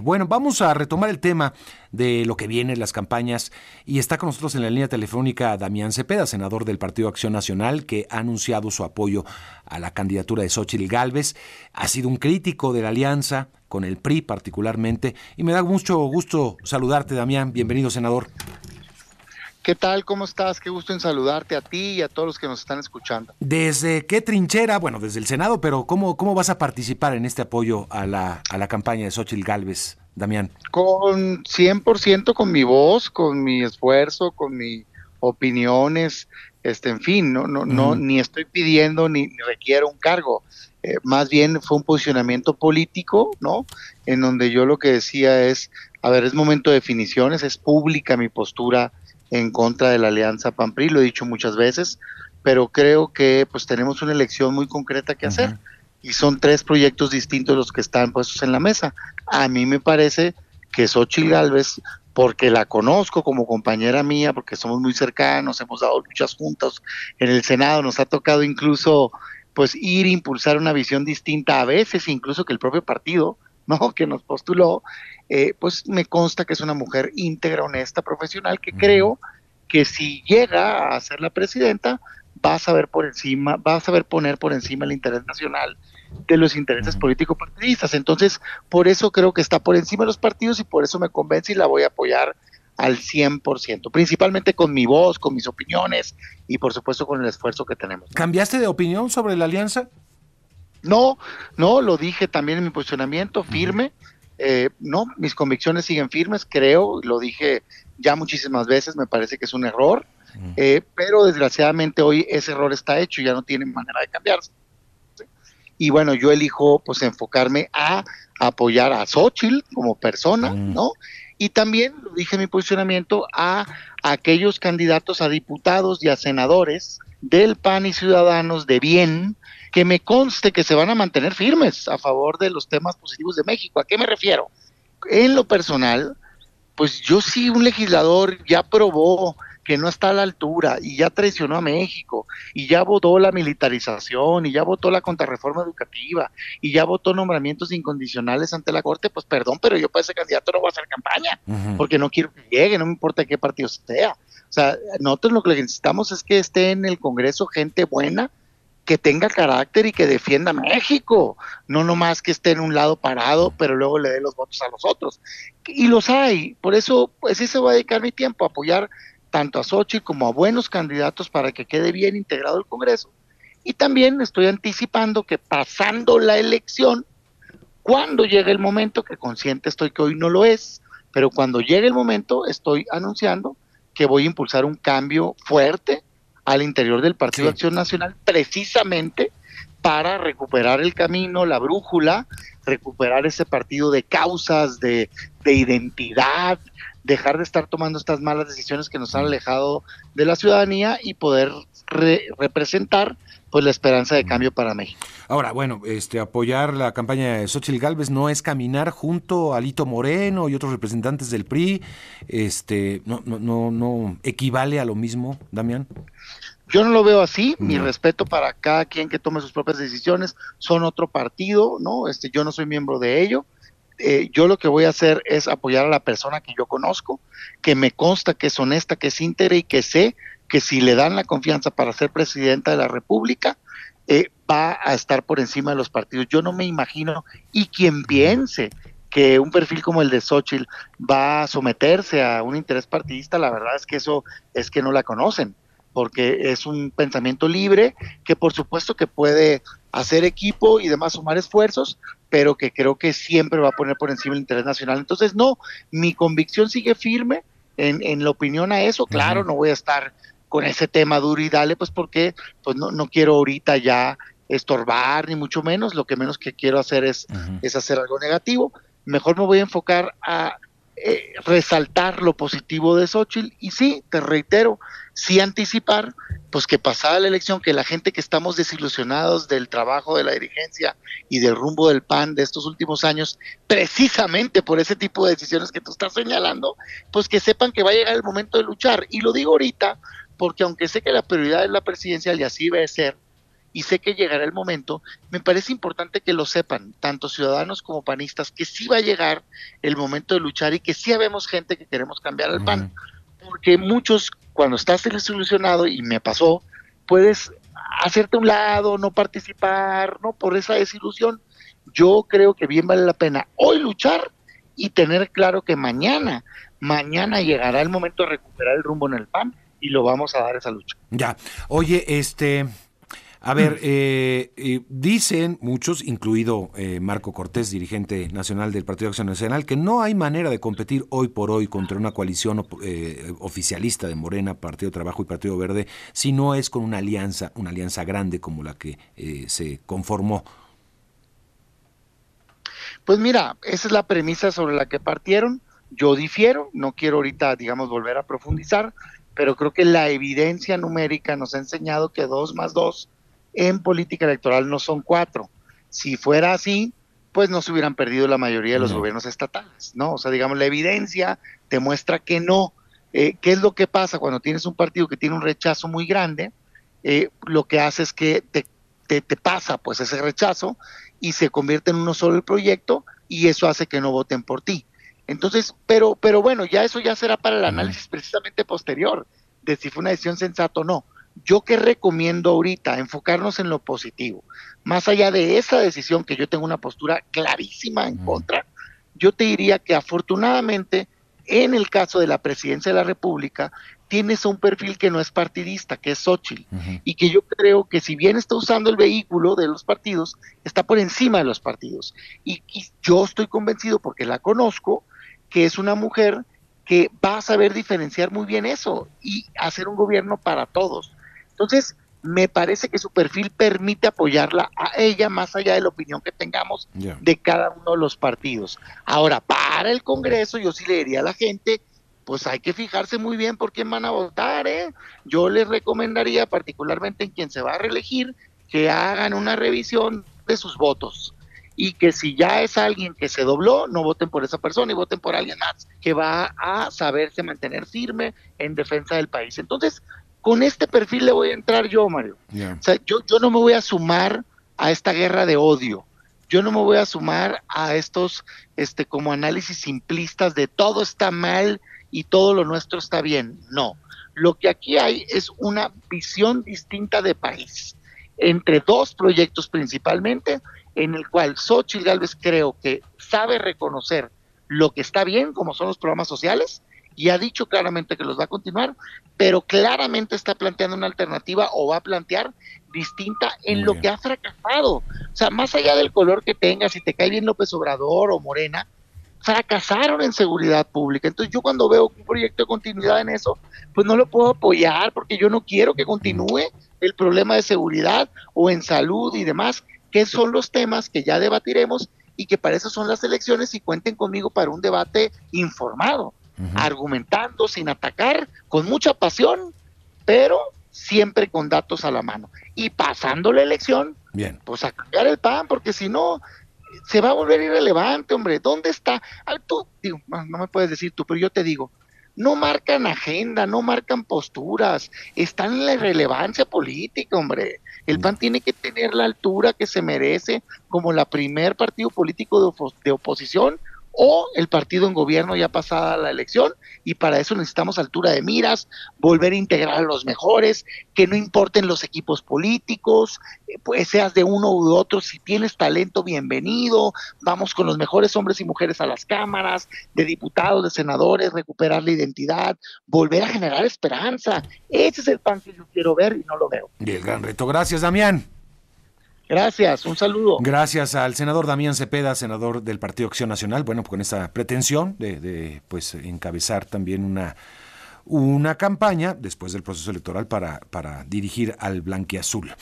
Bueno, vamos a retomar el tema de lo que viene, las campañas, y está con nosotros en la línea telefónica Damián Cepeda, senador del Partido Acción Nacional, que ha anunciado su apoyo a la candidatura de Xochitl Gálvez. Ha sido un crítico de la alianza, con el PRI particularmente, y me da mucho gusto saludarte, Damián. Bienvenido, senador. ¿Qué tal? ¿Cómo estás? Qué gusto en saludarte a ti y a todos los que nos están escuchando. ¿Desde qué trinchera? Bueno, desde el Senado, pero ¿cómo, cómo vas a participar en este apoyo a la, a la campaña de Xochitl Galvez, Damián? Con 100% con mi voz, con mi esfuerzo, con mis opiniones, este, en fin, no, no, no, ni estoy pidiendo ni, requiero un cargo. Eh, más bien fue un posicionamiento político, ¿no? En donde yo lo que decía es, a ver, es momento de definiciones, es pública mi postura en contra de la alianza PAN-PRI, lo he dicho muchas veces, pero creo que pues tenemos una elección muy concreta que hacer y son tres proyectos distintos los que están puestos en la mesa. A mí me parece que Xochitl Galvez, porque la conozco como compañera mía, porque somos muy cercanos, hemos dado luchas juntos en el Senado, nos ha tocado incluso pues ir a impulsar una visión distinta a veces, incluso que el propio partido, ¿no? que nos postuló, eh, pues me consta que es una mujer íntegra, honesta, profesional, que creo que si llega a ser la presidenta, va a saber por encima, va a saber poner por encima el interés nacional de los intereses político-partidistas. Entonces, por eso creo que está por encima de los partidos y por eso me convence y la voy a apoyar al 100%, principalmente con mi voz, con mis opiniones y por supuesto con el esfuerzo que tenemos. ¿Cambiaste de opinión sobre la alianza? No, no, lo dije también en mi posicionamiento firme. Eh, no, mis convicciones siguen firmes, creo, lo dije ya muchísimas veces, me parece que es un error, eh, pero desgraciadamente hoy ese error está hecho y ya no tiene manera de cambiarse. Y bueno, yo elijo pues enfocarme a apoyar a Xochitl como persona, ¿no? Y también, lo dije en mi posicionamiento, a aquellos candidatos a diputados y a senadores del PAN y Ciudadanos de bien, que me conste que se van a mantener firmes a favor de los temas positivos de México. ¿A qué me refiero? En lo personal, pues yo sí, un legislador ya probó que no está a la altura y ya traicionó a México y ya votó la militarización y ya votó la contrarreforma educativa y ya votó nombramientos incondicionales ante la Corte, pues perdón, pero yo para ese candidato no voy a hacer campaña porque no quiero que llegue, no me importa qué partido sea. O sea, nosotros lo que necesitamos es que esté en el Congreso gente buena, que tenga carácter y que defienda a México, no nomás que esté en un lado parado, pero luego le dé los votos a los otros. Y los hay, por eso, pues sí se va a dedicar mi tiempo a apoyar tanto a Xochitl como a buenos candidatos para que quede bien integrado el Congreso. Y también estoy anticipando que pasando la elección, cuando llegue el momento, que consciente estoy que hoy no lo es, pero cuando llegue el momento, estoy anunciando que voy a impulsar un cambio fuerte al interior del Partido de Acción Nacional precisamente para recuperar el camino, la brújula, recuperar ese partido de causas, de, identidad, dejar de estar tomando estas malas decisiones que nos han alejado de la ciudadanía y poder representar pues la esperanza de cambio para México. Ahora, bueno, este apoyar la campaña de Xochitl Galvez no es caminar junto a Lito Moreno y otros representantes del PRI, este no no no, no equivale a lo mismo, Damián. Yo no lo veo así, mi respeto para cada quien que tome sus propias decisiones, son otro partido, ¿no? Este, yo no soy miembro de ello. Eh, yo lo que voy a hacer es apoyar a la persona que yo conozco, que me consta que es honesta, que es íntegra y que sé que si le dan la confianza para ser presidenta de la República, eh, va a estar por encima de los partidos. Yo no me imagino, y quien piense que un perfil como el de Xochitl va a someterse a un interés partidista, la verdad es que eso es que no la conocen, porque es un pensamiento libre que por supuesto que puede hacer equipo y demás sumar esfuerzos, pero que creo que siempre va a poner por encima el interés nacional. Entonces, no, mi convicción sigue firme en, en la opinión a eso. Claro, no voy a estar con ese tema duro y dale, pues porque pues no, no quiero ahorita ya estorbar, ni mucho menos, lo que menos que quiero hacer es, es hacer algo negativo. Mejor me voy a enfocar a eh, resaltar lo positivo de Xochitl y sí, te reitero, sí anticipar, pues que pasada la elección, que la gente que estamos desilusionados del trabajo de la dirigencia y del rumbo del PAN de estos últimos años, precisamente por ese tipo de decisiones que tú estás señalando, pues que sepan que va a llegar el momento de luchar. Y lo digo ahorita porque aunque sé que la prioridad es la presidencial y así debe ser, y sé que llegará el momento, me parece importante que lo sepan, tanto ciudadanos como panistas, que sí va a llegar el momento de luchar y que sí habemos gente que queremos cambiar el PAN. Porque muchos, cuando estás desilusionado, y me pasó, puedes hacerte a un lado, no participar, ¿no? Por esa desilusión. Yo creo que bien vale la pena hoy luchar y tener claro que mañana, mañana llegará el momento de recuperar el rumbo en el PAN y lo vamos a dar esa lucha. Ya. Oye, este, a ver, eh, eh, dicen muchos, incluido eh, Marco Cortés, dirigente nacional del Partido de Acción Nacional, que no hay manera de competir hoy por hoy contra una coalición oficialista de Morena, Partido Trabajo y Partido Verde, si no es con una alianza, una alianza grande como la que se conformó. Pues mira, esa es la premisa sobre la que partieron. Yo difiero, no quiero ahorita, digamos, volver a profundizar, pero creo que la evidencia numérica nos ha enseñado que dos más dos en política electoral no son cuatro. Si fuera así, pues no se hubieran perdido la mayoría de los gobiernos estatales, ¿no? O sea, digamos, la evidencia demuestra que no. Eh, ¿Qué es lo que pasa cuando tienes un partido que tiene un rechazo muy grande? Eh, lo que hace es que te, te, pasa pues ese rechazo y se convierte en uno solo el proyecto y eso hace que no voten por ti. Entonces, pero, pero bueno, ya eso ya será para el análisis precisamente posterior de si fue una decisión sensata o no. Yo que recomiendo ahorita enfocarnos en lo positivo, más allá de esa decisión que yo tengo una postura clarísima en contra, yo te diría que afortunadamente en el caso de la presidencia de la República tienes un perfil que no es partidista, que es Xochitl, y que yo creo que si bien está usando el vehículo de los partidos, está por encima de los partidos. y yo estoy convencido, porque la conozco, que es una mujer que va a saber diferenciar muy bien eso y hacer un gobierno para todos. Entonces, me parece que su perfil permite apoyarla a ella más allá de la opinión que tengamos de cada uno de los partidos. Ahora, para el Congreso, yo sí le diría a la gente, pues hay que fijarse muy bien por quién van a votar, ¿eh? Yo les recomendaría, particularmente en quien se va a reelegir, que hagan una revisión de sus votos y que si ya es alguien que se dobló, no voten por esa persona y voten por alguien más que va a saberse mantener firme en defensa del país. Entonces, con este perfil le voy a entrar yo, Mario. O sea, yo, yo no me voy a sumar a esta guerra de odio. Yo no me voy a sumar a estos este como análisis simplistas de todo está mal y todo lo nuestro está bien. No. Lo que aquí hay es una visión distinta de país entre dos proyectos principalmente, en el cual Xochitl Galvez creo que sabe reconocer lo que está bien, como son los programas sociales, y ha dicho claramente que los va a continuar, pero claramente está planteando una alternativa o va a plantear distinta en lo que ha fracasado. O sea, más allá del color que tenga, si te cae bien López Obrador o Morena, fracasaron en seguridad pública. Entonces yo cuando veo un proyecto de continuidad en eso, pues no lo puedo apoyar porque yo no quiero que continúe el problema de seguridad o en salud y demás, que son los temas que ya debatiremos y que para eso son las elecciones y cuenten conmigo para un debate informado argumentando, sin atacar, con mucha pasión, pero siempre con datos a la mano. Y pasando la elección, Bien. pues a cambiar el pan, porque si no, se va a volver irrelevante, hombre. ¿Dónde está? Tú, digo, no me puedes decir tú, pero yo te digo, no marcan agenda, no marcan posturas, están en la irrelevancia política, hombre. El PAN tiene que tener la altura que se merece como la primer partido político de oposición o el partido en gobierno ya pasada la elección y para eso necesitamos altura de miras, volver a integrar a los mejores, que no importen los equipos políticos, eh, pues seas de uno u otro, si tienes talento, bienvenido, vamos con los mejores hombres y mujeres a las cámaras, de diputados, de senadores, recuperar la identidad, volver a generar esperanza. Ese es el pan que yo quiero ver y no lo veo. El gran reto. Gracias, Damián. Gracias, un saludo. Gracias al senador Damián Cepeda, senador del Partido Acción Nacional, bueno, con esa pretensión de, pues encabezar también una, una campaña después del proceso electoral para, para dirigir al blanquiazul.